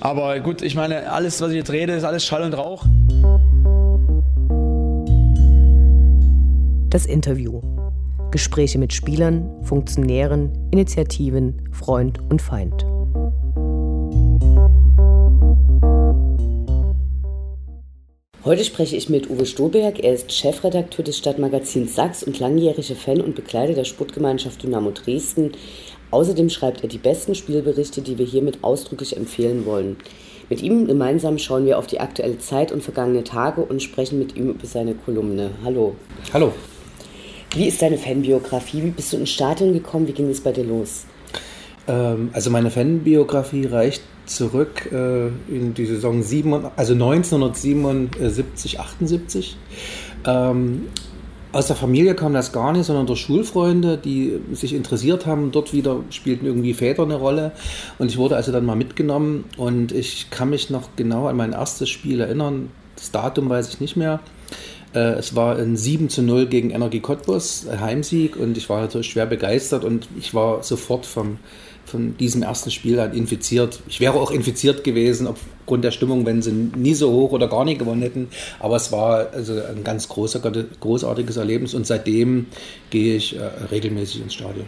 Aber gut, ich meine, alles, was ich jetzt rede, ist alles Schall und Rauch. Das Interview. Gespräche mit Spielern, Funktionären, Initiativen, Freund und Feind. Heute spreche ich mit Uwe Stoberg. Er ist Chefredakteur des Stadtmagazins Sachs und langjähriger Fan und Begleiter der Sportgemeinschaft Dynamo Dresden. Außerdem schreibt er die besten Spielberichte, die wir hiermit ausdrücklich empfehlen wollen. Mit ihm gemeinsam schauen wir auf die aktuelle Zeit und vergangene Tage und sprechen mit ihm über seine Kolumne. Hallo. Hallo. Wie ist deine Fanbiografie? Wie bist du ins Stadion gekommen? Wie ging es bei dir los? Ähm, also meine Fanbiografie reicht zurück äh, in die Saison 7, also 1977, 78. Ähm, aus der Familie kam das gar nicht, sondern durch Schulfreunde, die sich interessiert haben. Dort wieder spielten irgendwie Väter eine Rolle. Und ich wurde also dann mal mitgenommen. Und ich kann mich noch genau an mein erstes Spiel erinnern. Das Datum weiß ich nicht mehr. Äh, es war ein 7 zu 0 gegen Energie Cottbus, Heimsieg. Und ich war natürlich schwer begeistert. Und ich war sofort vom von diesem ersten Spiel an infiziert. Ich wäre auch infiziert gewesen aufgrund der Stimmung, wenn sie nie so hoch oder gar nicht gewonnen hätten. Aber es war also ein ganz großer, großartiges Erlebnis und seitdem gehe ich äh, regelmäßig ins Stadion.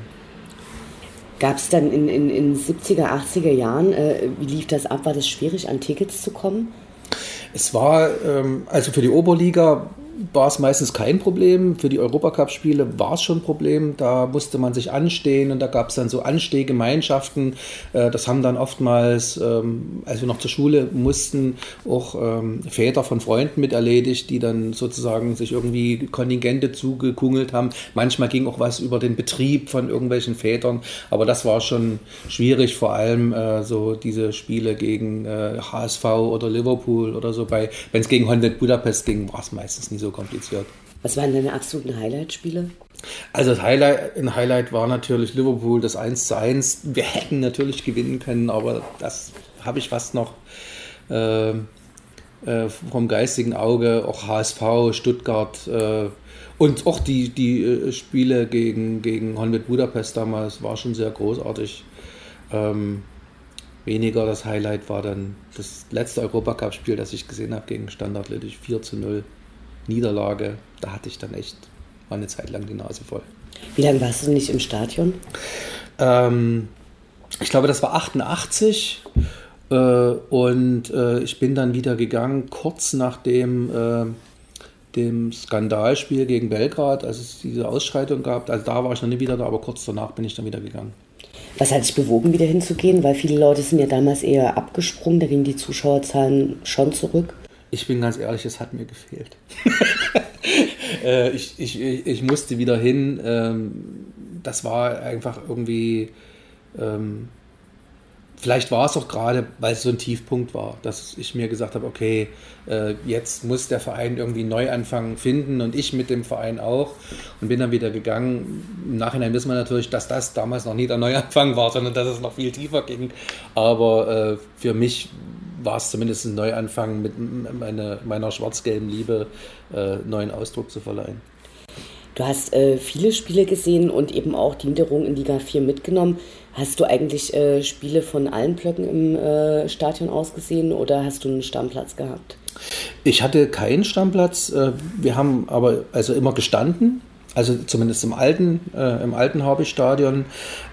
Gab es dann in den in, in 70er, 80er Jahren, äh, wie lief das ab? War das schwierig, an Tickets zu kommen? Es war, ähm, also für die Oberliga war es meistens kein Problem. Für die Europacup-Spiele war es schon ein Problem. Da musste man sich anstehen und da gab es dann so Anstehgemeinschaften. Äh, das haben dann oftmals, ähm, als wir noch zur Schule mussten, auch ähm, Väter von Freunden mit erledigt, die dann sozusagen sich irgendwie Kontingente zugekungelt haben. Manchmal ging auch was über den Betrieb von irgendwelchen Vätern, aber das war schon schwierig, vor allem äh, so diese Spiele gegen HSV äh, oder Liverpool oder so. Wenn es gegen Honved Budapest ging, war es meistens nie so so kompliziert. Was waren deine absoluten Highlight-Spiele? Also das Highlight, ein Highlight war natürlich Liverpool, das 1 zu 1. Wir hätten natürlich gewinnen können, aber das habe ich fast noch äh, äh, vom geistigen Auge. Auch HSV, Stuttgart äh, und auch die, die äh, Spiele gegen, gegen Honved Budapest damals war schon sehr großartig. Ähm, weniger das Highlight war dann das letzte Europacup-Spiel, das ich gesehen habe gegen Standard Littich 4 zu 0. Niederlage, da hatte ich dann echt mal eine Zeit lang die Nase voll. Wie lange warst du nicht im Stadion? Ähm, ich glaube, das war 88 äh, und äh, ich bin dann wieder gegangen, kurz nach dem, äh, dem Skandalspiel gegen Belgrad, als es diese Ausschreitung gab. Also da war ich noch nicht wieder da, aber kurz danach bin ich dann wieder gegangen. Was hat dich bewogen, wieder hinzugehen? Weil viele Leute sind ja damals eher abgesprungen, da gingen die Zuschauerzahlen schon zurück. Ich bin ganz ehrlich, es hat mir gefehlt. äh, ich, ich, ich musste wieder hin. Ähm, das war einfach irgendwie. Ähm, vielleicht war es auch gerade, weil es so ein Tiefpunkt war, dass ich mir gesagt habe, okay, äh, jetzt muss der Verein irgendwie einen Neuanfang finden und ich mit dem Verein auch und bin dann wieder gegangen. Im Nachhinein wissen wir natürlich, dass das damals noch nie der Neuanfang war, sondern dass es noch viel tiefer ging. Aber äh, für mich war es zumindest ein Neuanfang mit meine, meiner schwarz-gelben Liebe äh, neuen Ausdruck zu verleihen. Du hast äh, viele Spiele gesehen und eben auch die Niederung in Liga 4 mitgenommen. Hast du eigentlich äh, Spiele von allen Blöcken im äh, Stadion ausgesehen oder hast du einen Stammplatz gehabt? Ich hatte keinen Stammplatz. Äh, wir haben aber also immer gestanden also zumindest im alten, äh, im alten Hobby-Stadion,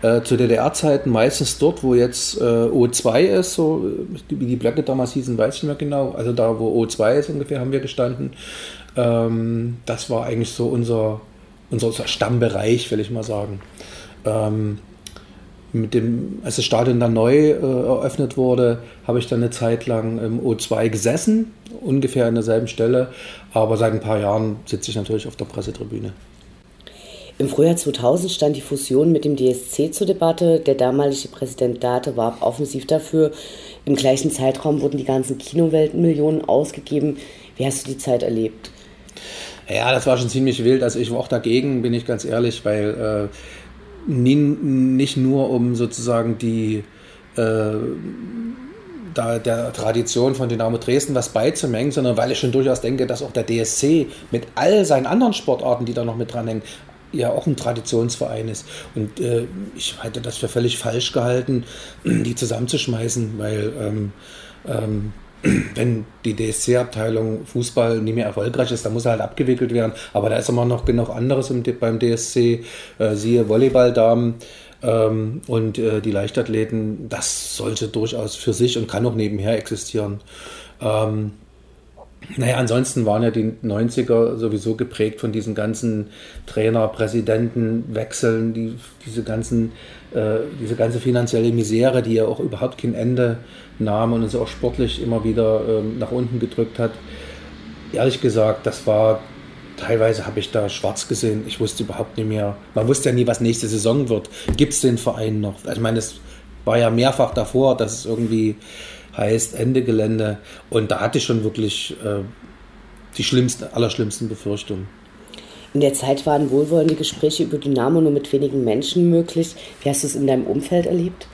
äh, zu DDR-Zeiten meistens dort, wo jetzt äh, O2 ist, so wie die Blöcke damals hießen, weiß ich nicht mehr genau. Also da, wo O2 ist ungefähr, haben wir gestanden. Ähm, das war eigentlich so unser, unser Stammbereich, will ich mal sagen. Ähm, mit dem, als das Stadion dann neu äh, eröffnet wurde, habe ich dann eine Zeit lang im O2 gesessen, ungefähr an derselben Stelle. Aber seit ein paar Jahren sitze ich natürlich auf der Pressetribüne. Im Frühjahr 2000 stand die Fusion mit dem DSC zur Debatte. Der damalige Präsident Date warb offensiv dafür. Im gleichen Zeitraum wurden die ganzen Kinowelten Millionen ausgegeben. Wie hast du die Zeit erlebt? Ja, das war schon ziemlich wild. Also ich war auch dagegen, bin ich ganz ehrlich, weil äh, nicht nur um sozusagen die äh, da der Tradition von Dynamo Dresden was beizumengen, sondern weil ich schon durchaus denke, dass auch der DSC mit all seinen anderen Sportarten, die da noch mit dranhängen, ja auch ein Traditionsverein ist. Und äh, ich hätte das für völlig falsch gehalten, die zusammenzuschmeißen, weil ähm, ähm, wenn die DSC-Abteilung Fußball nicht mehr erfolgreich ist, dann muss er halt abgewickelt werden. Aber da ist immer noch genug anderes im, beim DSC, äh, siehe Volleyballdamen ähm, und äh, die Leichtathleten. Das sollte durchaus für sich und kann auch nebenher existieren. Ähm, naja, ansonsten waren ja die 90er sowieso geprägt von diesen ganzen Trainer, Präsidenten, Wechseln, die, diese, äh, diese ganze finanzielle Misere, die ja auch überhaupt kein Ende nahm und uns auch sportlich immer wieder ähm, nach unten gedrückt hat. Ehrlich gesagt, das war teilweise habe ich da schwarz gesehen. Ich wusste überhaupt nicht mehr. Man wusste ja nie, was nächste Saison wird. Gibt es den Verein noch? Also ich meine, es war ja mehrfach davor, dass es irgendwie heißt Ende Gelände. Und da hatte ich schon wirklich äh, die schlimmsten, allerschlimmsten Befürchtungen. In der Zeit waren wohlwollende Gespräche über Dynamo nur mit wenigen Menschen möglich. Wie hast du es in deinem Umfeld erlebt?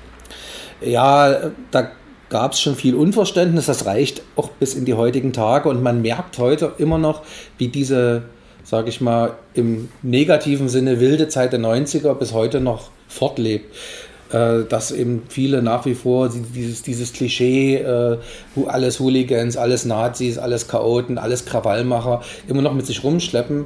Ja, da gab es schon viel Unverständnis. Das reicht auch bis in die heutigen Tage. Und man merkt heute immer noch, wie diese, sage ich mal, im negativen Sinne wilde Zeit der 90er bis heute noch fortlebt. Äh, dass eben viele nach wie vor dieses, dieses Klischee, äh, alles Hooligans, alles Nazis, alles Chaoten, alles Krawallmacher immer noch mit sich rumschleppen.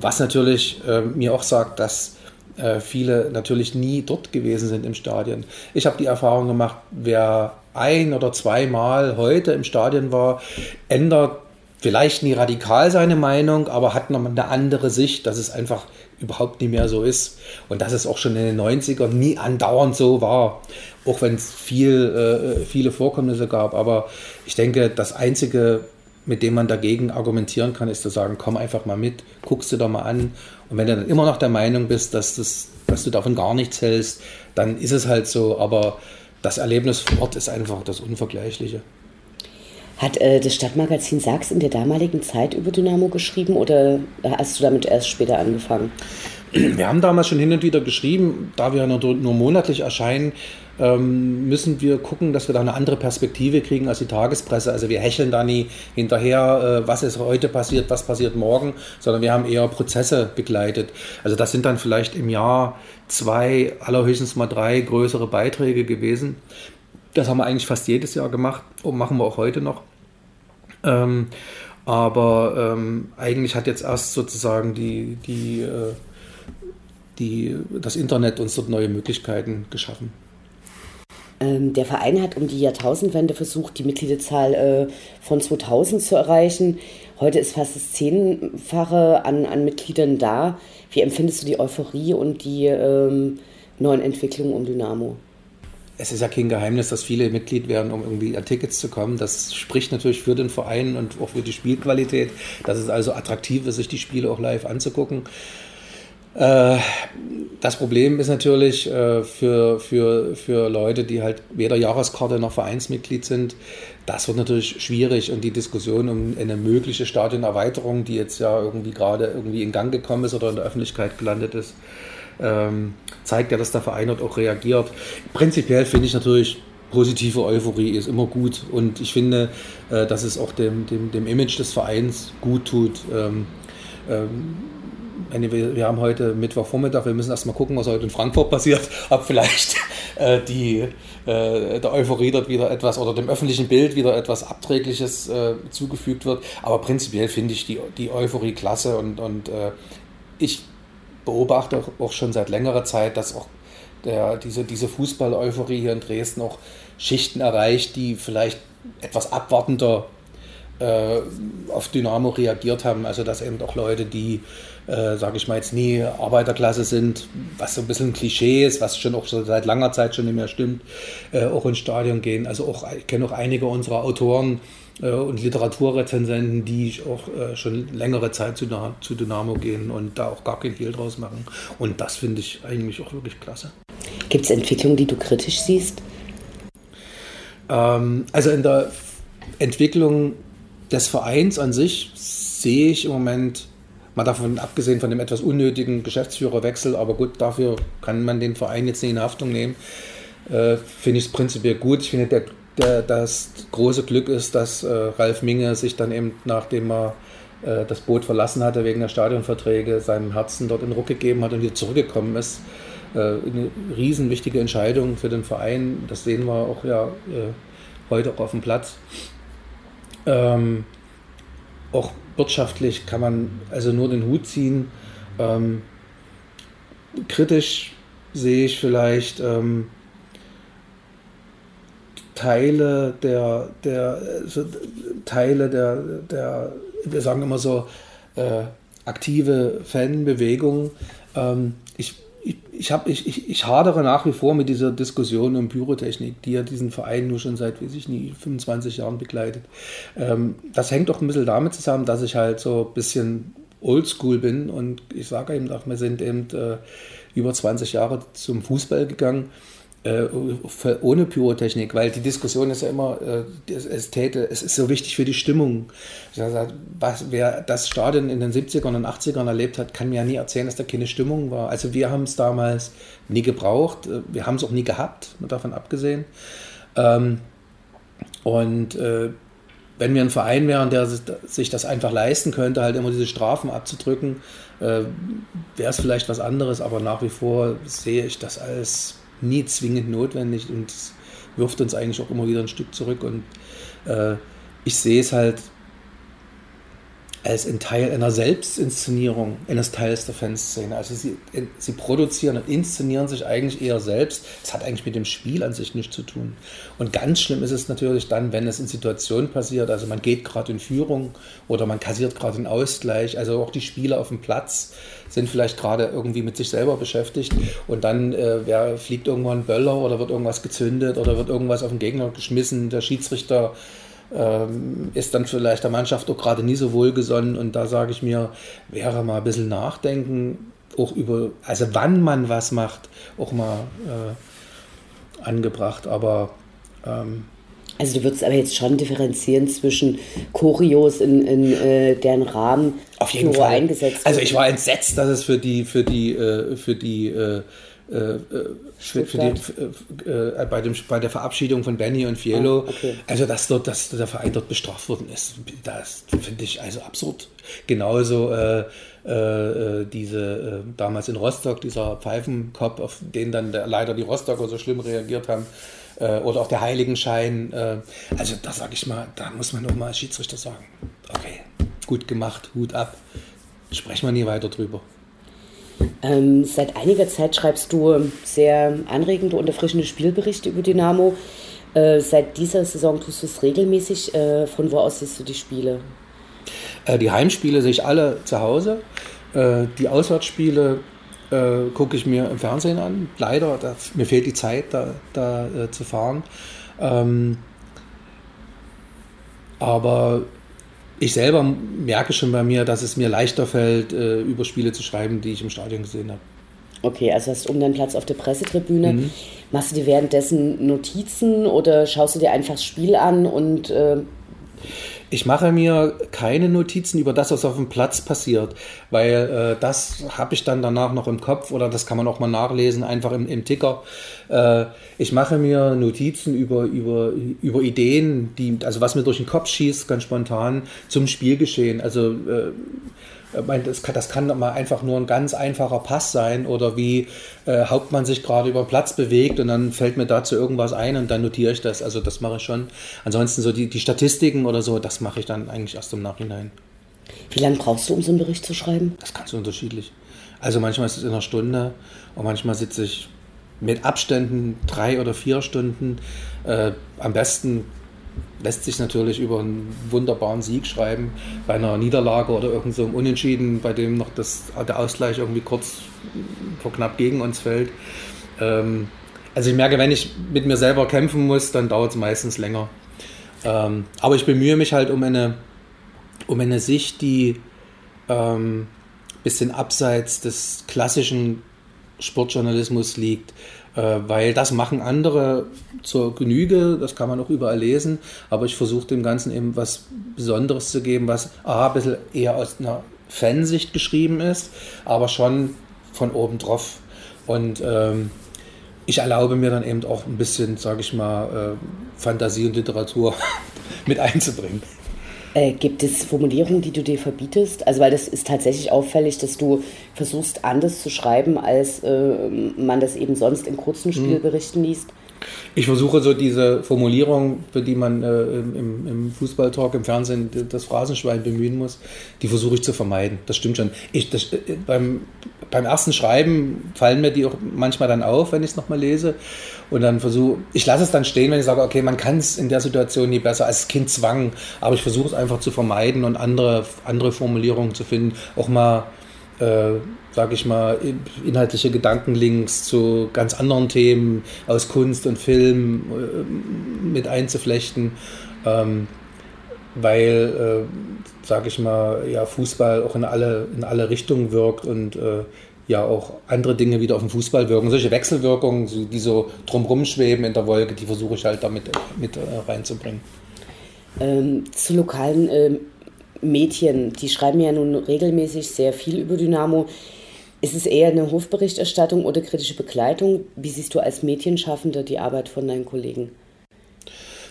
Was natürlich äh, mir auch sagt, dass äh, viele natürlich nie dort gewesen sind im Stadion. Ich habe die Erfahrung gemacht, wer ein oder zweimal heute im Stadion war, ändert vielleicht nie radikal seine Meinung, aber hat nochmal eine andere Sicht, dass es einfach überhaupt nicht mehr so ist. Und dass es auch schon in den 90ern nie andauernd so war. Auch wenn es viel, äh, viele Vorkommnisse gab. Aber ich denke, das Einzige, mit dem man dagegen argumentieren kann, ist zu sagen, komm einfach mal mit, guckst du doch mal an. Und wenn du dann immer noch der Meinung bist, dass, das, dass du davon gar nichts hältst, dann ist es halt so. Aber das Erlebnis vor Ort ist einfach das Unvergleichliche. Hat äh, das Stadtmagazin Sachs in der damaligen Zeit über Dynamo geschrieben oder hast du damit erst später angefangen? Wir haben damals schon hin und wieder geschrieben, da wir nur, nur monatlich erscheinen, ähm, müssen wir gucken, dass wir da eine andere Perspektive kriegen als die Tagespresse. Also wir hecheln da nie hinterher, äh, was ist heute passiert, was passiert morgen, sondern wir haben eher Prozesse begleitet. Also das sind dann vielleicht im Jahr zwei, allerhöchstens mal drei größere Beiträge gewesen. Das haben wir eigentlich fast jedes Jahr gemacht und machen wir auch heute noch. Ähm, aber ähm, eigentlich hat jetzt erst sozusagen die, die, äh, die, das Internet uns dort neue Möglichkeiten geschaffen. Ähm, der Verein hat um die Jahrtausendwende versucht, die Mitgliederzahl äh, von 2000 zu erreichen. Heute ist fast das Zehnfache an, an Mitgliedern da. Wie empfindest du die Euphorie und die ähm, neuen Entwicklungen um Dynamo? Es ist ja kein Geheimnis, dass viele Mitglied werden, um irgendwie an Tickets zu kommen. Das spricht natürlich für den Verein und auch für die Spielqualität, dass es also attraktiv ist, sich die Spiele auch live anzugucken. Äh, das Problem ist natürlich äh, für, für, für Leute, die halt weder Jahreskarte noch Vereinsmitglied sind, das wird natürlich schwierig und die Diskussion um eine mögliche Stadionerweiterung, die jetzt ja irgendwie gerade irgendwie in Gang gekommen ist oder in der Öffentlichkeit gelandet ist, ähm, zeigt ja, dass der Verein dort auch reagiert. Prinzipiell finde ich natürlich, positive Euphorie ist immer gut und ich finde, äh, dass es auch dem, dem, dem Image des Vereins gut tut. Ähm, ähm, wir, haben heute Mittwochvormittag, wir müssen erstmal gucken, was heute in Frankfurt passiert, ob vielleicht äh, die, äh, der Euphorie dort wieder etwas oder dem öffentlichen Bild wieder etwas Abträgliches äh, zugefügt wird. Aber prinzipiell finde ich die, die Euphorie klasse und, und äh, ich beobachte auch schon seit längerer Zeit, dass auch der, diese, diese Fußball-Euphorie hier in Dresden auch Schichten erreicht, die vielleicht etwas abwartender äh, auf Dynamo reagiert haben. Also dass eben auch Leute, die, äh, sage ich mal jetzt nie Arbeiterklasse sind, was so ein bisschen ein Klischee ist, was schon auch seit langer Zeit schon nicht mehr stimmt, äh, auch ins Stadion gehen. Also auch, ich kenne auch einige unserer Autoren, und Literaturrezensenten, die auch äh, schon längere Zeit zu, zu Dynamo gehen und da auch gar kein Hehl draus machen. Und das finde ich eigentlich auch wirklich klasse. Gibt es Entwicklungen, die du kritisch siehst? Ähm, also in der Entwicklung des Vereins an sich sehe ich im Moment, mal davon abgesehen von dem etwas unnötigen Geschäftsführerwechsel, aber gut, dafür kann man den Verein jetzt nicht in Haftung nehmen, äh, finde ich es prinzipiell gut. Ich finde, der der, das große Glück ist, dass äh, Ralf Minge sich dann eben, nachdem er äh, das Boot verlassen hatte wegen der Stadionverträge, seinem Herzen dort in Ruck gegeben hat und wieder zurückgekommen ist. Äh, eine riesen wichtige Entscheidung für den Verein. Das sehen wir auch ja äh, heute auch auf dem Platz. Ähm, auch wirtschaftlich kann man also nur den Hut ziehen. Ähm, kritisch sehe ich vielleicht ähm, Teile der, der so Teile der, der, wir sagen immer so, äh, aktive Fanbewegung. Ähm, ich ich, ich, hab, ich, ich, ich hadere nach wie vor mit dieser Diskussion um Pyrotechnik, die ja diesen Verein nur schon seit, weiß ich nicht, 25 Jahren begleitet. Ähm, das hängt doch ein bisschen damit zusammen, dass ich halt so ein bisschen oldschool bin und ich sage eben auch, wir sind eben äh, über 20 Jahre zum Fußball gegangen ohne Pyrotechnik, weil die Diskussion ist ja immer, äh, es, täte, es ist so wichtig für die Stimmung. Was, wer das Stadion in den 70ern und 80ern erlebt hat, kann mir ja nie erzählen, dass da keine Stimmung war. Also wir haben es damals nie gebraucht, äh, wir haben es auch nie gehabt, davon abgesehen. Ähm, und wenn wir ein Verein wären, der sich das einfach leisten könnte, halt immer diese Strafen abzudrücken, wäre es vielleicht was anderes, aber nach wie vor sehe ich das als nie zwingend notwendig und wirft uns eigentlich auch immer wieder ein Stück zurück. Und äh, ich sehe es halt als ein Teil einer Selbstinszenierung eines Teils der Fanszene. Also sie, sie produzieren und inszenieren sich eigentlich eher selbst. Das hat eigentlich mit dem Spiel an sich nichts zu tun. Und ganz schlimm ist es natürlich dann, wenn es in Situationen passiert, also man geht gerade in Führung oder man kassiert gerade einen Ausgleich, also auch die Spieler auf dem Platz sind vielleicht gerade irgendwie mit sich selber beschäftigt und dann äh, wer, fliegt irgendwann ein Böller oder wird irgendwas gezündet oder wird irgendwas auf den Gegner geschmissen, der Schiedsrichter ähm, ist dann vielleicht der Mannschaft auch gerade nie so wohlgesonnen und da sage ich mir, wäre mal ein bisschen nachdenken, auch über, also wann man was macht, auch mal äh, angebracht, aber ähm, also du würdest aber jetzt schon differenzieren zwischen Choreos in, in äh, deren Rahmen auf jeden Fall. eingesetzt Also ich war entsetzt, dass es für die für die äh, für die äh, äh, äh für, für die, äh, bei, dem, bei der Verabschiedung von Benny und Fiello, oh, okay. also dass dort, dass der Verein dort bestraft worden ist, das finde ich also absurd. Genauso äh, äh, diese damals in Rostock, dieser Pfeifenkopf, auf den dann der, leider die Rostocker so schlimm reagiert haben, äh, oder auch der Heiligenschein. Äh, also da sage ich mal, da muss man nochmal als Schiedsrichter sagen, okay, gut gemacht, Hut ab, sprechen wir nie weiter drüber. Ähm, seit einiger Zeit schreibst du sehr anregende und erfrischende Spielberichte über Dynamo. Äh, seit dieser Saison tust du es regelmäßig. Äh, von wo aus siehst du die Spiele? Äh, die Heimspiele sehe ich alle zu Hause. Äh, die Auswärtsspiele äh, gucke ich mir im Fernsehen an. Leider, da, mir fehlt die Zeit, da, da äh, zu fahren. Ähm, aber ich selber merke schon bei mir, dass es mir leichter fällt, äh, über Spiele zu schreiben, die ich im Stadion gesehen habe. Okay, also hast du um deinen Platz auf der Pressetribüne. Mhm. Machst du dir währenddessen Notizen oder schaust du dir einfach das Spiel an und äh ich mache mir keine Notizen über das, was auf dem Platz passiert, weil äh, das habe ich dann danach noch im Kopf oder das kann man auch mal nachlesen, einfach im, im Ticker. Äh, ich mache mir Notizen über, über, über Ideen, die, also was mir durch den Kopf schießt, ganz spontan zum Spielgeschehen. Also äh, das kann, das kann mal einfach nur ein ganz einfacher Pass sein oder wie äh, Hauptmann sich gerade über den Platz bewegt und dann fällt mir dazu irgendwas ein und dann notiere ich das. Also das mache ich schon. Ansonsten so die, die Statistiken oder so, das mache ich dann eigentlich erst im Nachhinein. Wie lange brauchst du, um so einen Bericht zu schreiben? Das kannst du unterschiedlich. Also manchmal ist es in einer Stunde und manchmal sitze ich mit Abständen drei oder vier Stunden. Äh, am besten lässt sich natürlich über einen wunderbaren Sieg schreiben, bei einer Niederlage oder irgend so einem Unentschieden, bei dem noch das, der Ausgleich irgendwie kurz vor knapp gegen uns fällt. Ähm, also ich merke, wenn ich mit mir selber kämpfen muss, dann dauert es meistens länger. Ähm, aber ich bemühe mich halt um eine, um eine Sicht, die ähm, bisschen abseits des klassischen Sportjournalismus liegt weil das machen andere zur Genüge, das kann man auch überall lesen, aber ich versuche dem Ganzen eben was Besonderes zu geben, was A, ein bisschen eher aus einer Fansicht geschrieben ist, aber schon von oben drauf. Und ähm, ich erlaube mir dann eben auch ein bisschen, sage ich mal, äh, Fantasie und Literatur mit einzubringen. Äh, gibt es Formulierungen, die du dir verbietest? Also, weil das ist tatsächlich auffällig, dass du versuchst, anders zu schreiben, als äh, man das eben sonst in kurzen mhm. Spielberichten liest. Ich versuche so diese Formulierung, für die man äh, im, im Fußballtalk, im Fernsehen das Phrasenschwein bemühen muss, die versuche ich zu vermeiden. Das stimmt schon. Ich, das, äh, beim, beim ersten Schreiben fallen mir die auch manchmal dann auf, wenn ich es nochmal lese. Und dann versuche, ich lasse es dann stehen, wenn ich sage, okay, man kann es in der Situation nie besser als Kind zwang, aber ich versuche es einfach zu vermeiden und andere, andere Formulierungen zu finden. Auch mal äh, sage ich mal, inhaltliche Gedankenlinks zu ganz anderen Themen aus Kunst und Film äh, mit einzuflechten, ähm, weil, äh, sage ich mal, ja, Fußball auch in alle, in alle Richtungen wirkt und äh, ja auch andere Dinge wieder auf den Fußball wirken. Solche Wechselwirkungen, die so drumherum schweben in der Wolke, die versuche ich halt damit mit äh, reinzubringen. Ähm, zu lokalen ähm, Medien, die schreiben ja nun regelmäßig sehr viel über Dynamo. Ist es eher eine Hofberichterstattung oder kritische Begleitung? Wie siehst du als Medienschaffender die Arbeit von deinen Kollegen?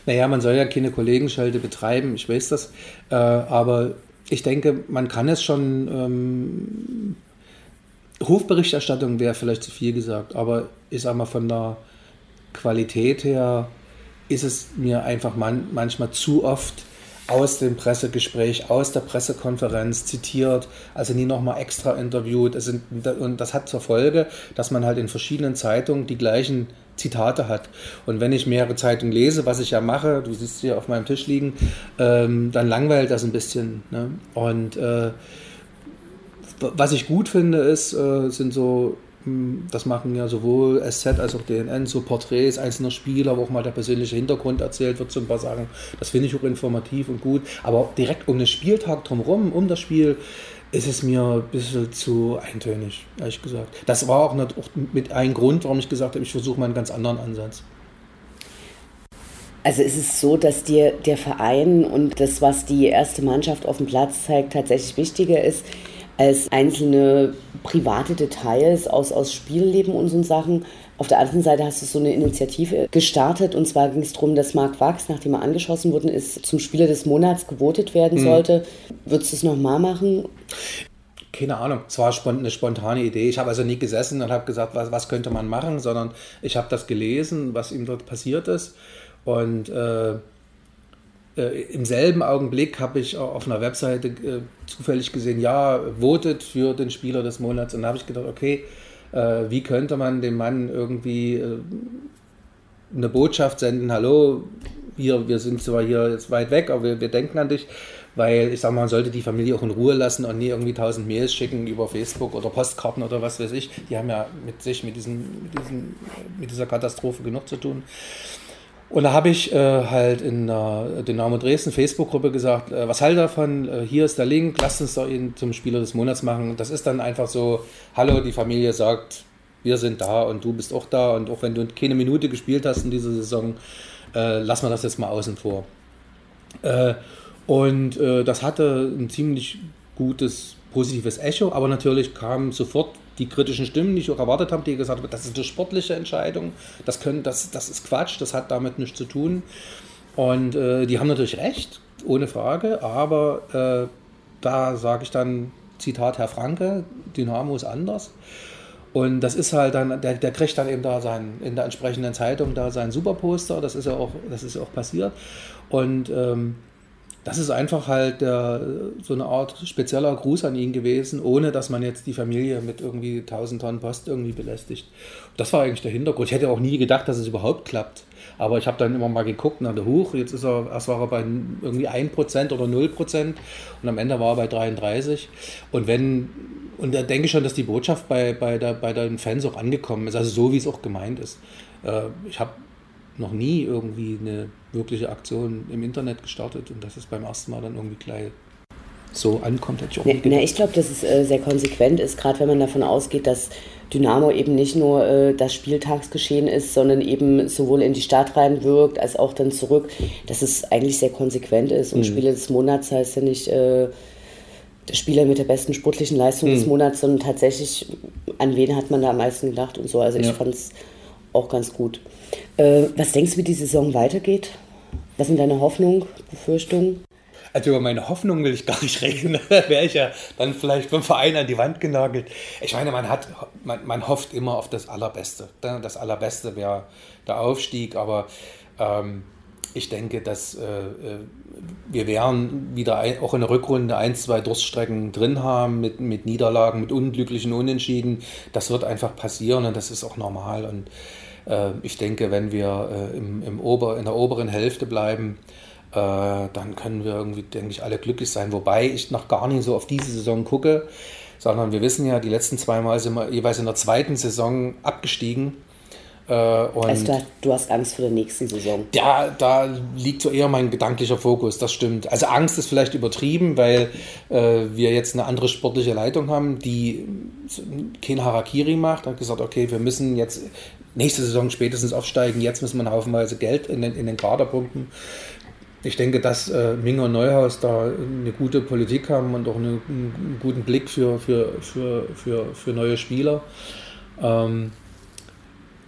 Naja, man soll ja keine Kollegenschalte betreiben, ich weiß das. Äh, aber ich denke, man kann es schon. Ähm, Hofberichterstattung wäre vielleicht zu viel gesagt, aber ich sag mal, von der Qualität her ist es mir einfach man, manchmal zu oft aus dem Pressegespräch, aus der Pressekonferenz zitiert, also nie nochmal extra interviewt. und das hat zur Folge, dass man halt in verschiedenen Zeitungen die gleichen Zitate hat. Und wenn ich mehrere Zeitungen lese, was ich ja mache, du siehst sie auf meinem Tisch liegen, ähm, dann langweilt das ein bisschen. Ne? Und äh, was ich gut finde, ist, äh, sind so das machen ja sowohl SZ als auch DNN, so Porträts einzelner Spieler, wo auch mal der persönliche Hintergrund erzählt wird, so ein paar Sachen. Das finde ich auch informativ und gut. Aber direkt um den Spieltag drumherum, um das Spiel, ist es mir ein bisschen zu eintönig, ehrlich gesagt. Das war auch, nicht, auch mit ein Grund, warum ich gesagt habe, ich versuche mal einen ganz anderen Ansatz. Also ist es so, dass dir der Verein und das, was die erste Mannschaft auf dem Platz zeigt, tatsächlich wichtiger ist als einzelne private Details aus, aus Spielleben und so Sachen. Auf der anderen Seite hast du so eine Initiative gestartet und zwar ging es darum, dass Marc Wachs, nachdem er angeschossen worden ist, zum Spieler des Monats gewotet werden mhm. sollte. Würdest du es nochmal machen? Keine Ahnung, es war eine spontane Idee. Ich habe also nie gesessen und habe gesagt, was, was könnte man machen, sondern ich habe das gelesen, was ihm dort passiert ist. Und äh, äh, im selben Augenblick habe ich auf einer Webseite äh, zufällig gesehen, ja, votet für den Spieler des Monats. Und da habe ich gedacht, okay, äh, wie könnte man dem Mann irgendwie äh, eine Botschaft senden, hallo, hier, wir sind zwar hier jetzt weit weg, aber wir, wir denken an dich, weil ich sage mal, man sollte die Familie auch in Ruhe lassen und nie irgendwie tausend Mails schicken über Facebook oder Postkarten oder was weiß ich. Die haben ja mit sich, mit, diesen, mit, diesen, mit dieser Katastrophe genug zu tun. Und da habe ich äh, halt in der Dynamo Dresden Facebook-Gruppe gesagt, äh, was haltet davon? Äh, hier ist der Link, lasst uns doch ihn zum Spieler des Monats machen. Das ist dann einfach so, hallo, die Familie sagt, wir sind da und du bist auch da und auch wenn du keine Minute gespielt hast in dieser Saison, äh, lass mal das jetzt mal außen vor. Äh, und äh, das hatte ein ziemlich gutes positives Echo, aber natürlich kam sofort die kritischen Stimmen, die ich auch erwartet habe, die gesagt haben, das ist eine sportliche Entscheidung, das, können, das, das ist Quatsch, das hat damit nichts zu tun. Und äh, die haben natürlich recht, ohne Frage, aber äh, da sage ich dann, Zitat Herr Franke, Dynamo ist anders. Und das ist halt dann, der, der kriegt dann eben da sein, in der entsprechenden Zeitung da sein Superposter, das ist ja auch, das ist ja auch passiert. Und ähm, das ist einfach halt äh, so eine Art spezieller Gruß an ihn gewesen, ohne dass man jetzt die Familie mit irgendwie 1000 Tonnen Post irgendwie belästigt. Das war eigentlich der Hintergrund. Ich hätte auch nie gedacht, dass es überhaupt klappt. Aber ich habe dann immer mal geguckt, na der Hoch, jetzt ist er, erst war er bei irgendwie 1% oder 0% und am Ende war er bei 33. Und wenn, und da denke ich schon, dass die Botschaft bei, bei, der, bei den Fans auch angekommen ist, also so wie es auch gemeint ist. Äh, ich habe noch nie irgendwie eine wirkliche Aktion im Internet gestartet und dass es beim ersten Mal dann irgendwie gleich so ankommt, hätte ich auch ne, ne, Ich glaube, dass es äh, sehr konsequent ist, gerade wenn man davon ausgeht, dass Dynamo eben nicht nur äh, das Spieltagsgeschehen ist, sondern eben sowohl in die Stadt reinwirkt, als auch dann zurück, dass es eigentlich sehr konsequent ist. Und mhm. Spieler des Monats heißt ja nicht äh, Spieler mit der besten sportlichen Leistung mhm. des Monats, sondern tatsächlich, an wen hat man da am meisten gedacht und so. Also ich fand es auch ganz gut. Äh, was denkst du, wie die Saison weitergeht? Was sind deine Hoffnungen, Befürchtungen? Also über meine Hoffnung will ich gar nicht reden. Da wäre ich ja dann vielleicht vom Verein an die Wand genagelt. Ich meine, man hat, man, man hofft immer auf das Allerbeste. Das Allerbeste wäre der Aufstieg, aber ähm, ich denke, dass äh, äh wir werden wieder ein, auch in der Rückrunde ein, zwei Durststrecken drin haben mit, mit Niederlagen, mit unglücklichen Unentschieden. Das wird einfach passieren und das ist auch normal. Und ich denke, wenn wir äh, im, im Ober, in der oberen Hälfte bleiben, äh, dann können wir irgendwie, denke ich, alle glücklich sein. Wobei ich noch gar nicht so auf diese Saison gucke, sondern wir wissen ja, die letzten zwei Mal sind wir jeweils in der zweiten Saison abgestiegen. Äh, also du hast Angst vor der nächsten Saison. Ja, da liegt so eher mein gedanklicher Fokus, das stimmt. Also Angst ist vielleicht übertrieben, weil äh, wir jetzt eine andere sportliche Leitung haben, die kein Harakiri macht, hat gesagt, okay, wir müssen jetzt nächste Saison spätestens aufsteigen, jetzt müssen wir haufenweise Geld in den, in den Kader pumpen. Ich denke, dass äh, Minger und Neuhaus da eine gute Politik haben und auch eine, einen guten Blick für, für, für, für, für neue Spieler. Ähm,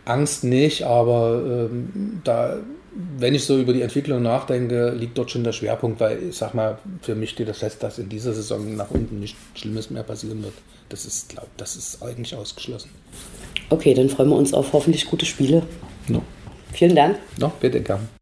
Angst nicht, aber ähm, da, wenn ich so über die Entwicklung nachdenke, liegt dort schon der Schwerpunkt, weil ich sag mal, für mich steht das fest, dass in dieser Saison nach unten nichts Schlimmes mehr passieren wird. Das ist, glaube das ist eigentlich ausgeschlossen. Okay, dann freuen wir uns auf hoffentlich gute Spiele. No. Vielen Dank. No, bitte gern.